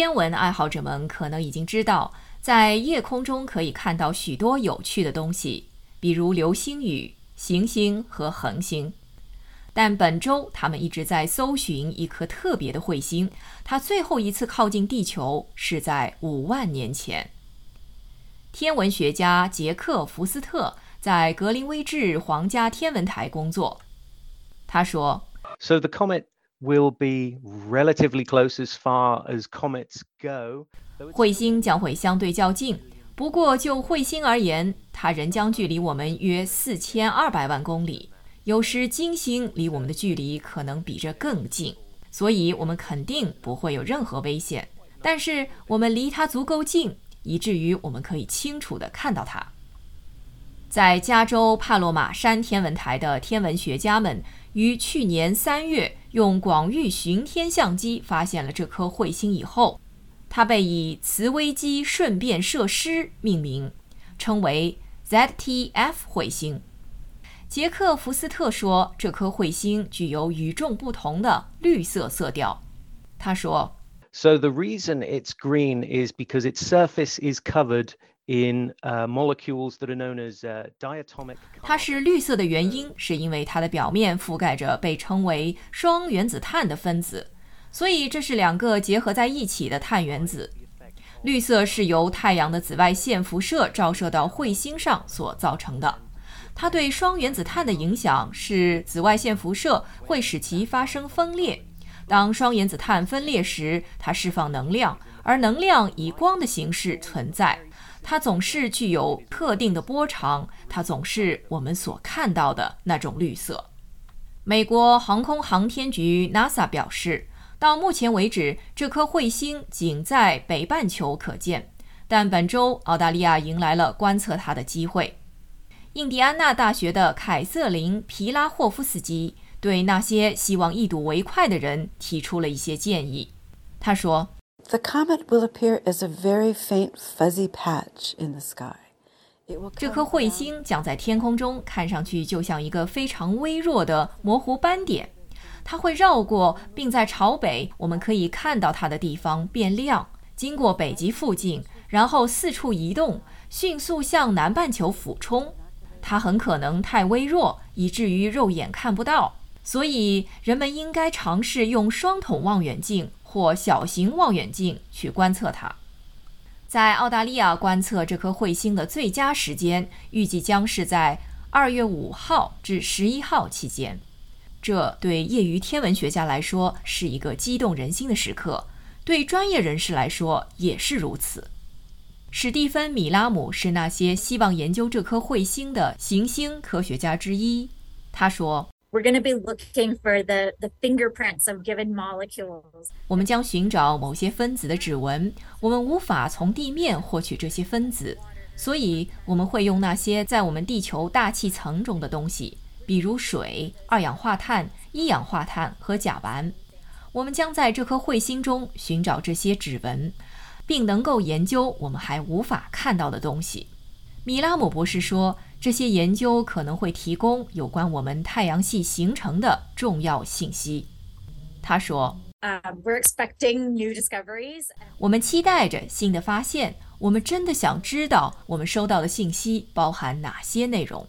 天文爱好者们可能已经知道，在夜空中可以看到许多有趣的东西，比如流星雨、行星和恒星。但本周他们一直在搜寻一颗特别的彗星，它最后一次靠近地球是在五万年前。天文学家杰克·福斯特在格林威治皇家天文台工作。他说：“So the comet will be relatively close as far as comets go。彗星将会相对较近，不过就彗星而言，它仍将距离我们约四千二百万公里。有时金星离我们的距离可能比这更近，所以我们肯定不会有任何危险。但是我们离它足够近。”以至于我们可以清楚地看到它。在加州帕洛马山天文台的天文学家们于去年三月用广域巡天相机发现了这颗彗星以后，它被以磁微机瞬变设施命名，称为 ZTF 彗星。杰克·福斯特说，这颗彗星具有与众不同的绿色色调。他说。So the reason it's green is because its surface is covered in molecules that are known as diatomic. 它是绿色的原因是因为它的表面覆盖着被称为双原子碳的分子，所以这是两个结合在一起的碳原子。绿色是由太阳的紫外线辐射照射到彗星上所造成的。它对双原子碳的影响是紫外线辐射会使其发生分裂。当双原子碳分裂时，它释放能量，而能量以光的形式存在。它总是具有特定的波长，它总是我们所看到的那种绿色。美国航空航天局 NASA 表示，到目前为止，这颗彗星仅在北半球可见，但本周澳大利亚迎来了观测它的机会。印第安纳大学的凯瑟琳·皮拉霍夫斯基。对那些希望一睹为快的人提出了一些建议。他说：“The comet will appear as a very faint fuzzy patch in the sky。”这颗彗星将在天空中看上去就像一个非常微弱的模糊斑点。它会绕过，并在朝北我们可以看到它的地方变亮，经过北极附近，然后四处移动，迅速向南半球俯冲。它很可能太微弱，以至于肉眼看不到。所以，人们应该尝试用双筒望远镜或小型望远镜去观测它。在澳大利亚观测这颗彗星的最佳时间，预计将是在二月五号至十一号期间。这对业余天文学家来说是一个激动人心的时刻，对专业人士来说也是如此。史蒂芬·米拉姆是那些希望研究这颗彗星的行星科学家之一。他说。We're going to be looking for the the fingerprints of given molecules. 我们将寻找某些分子的指纹我们无法从地面获取这些分子。所以我们会用那些在我们地球大气层中的东西比如水二氧化碳一氧化碳和甲烷。我们将在这颗彗星中寻找这些指纹并能够研究我们还无法看到的东西。米拉姆博士说这些研究可能会提供有关我们太阳系形成的重要信息，他说：“We're expecting new discoveries。我们期待着新的发现。我们真的想知道我们收到的信息包含哪些内容。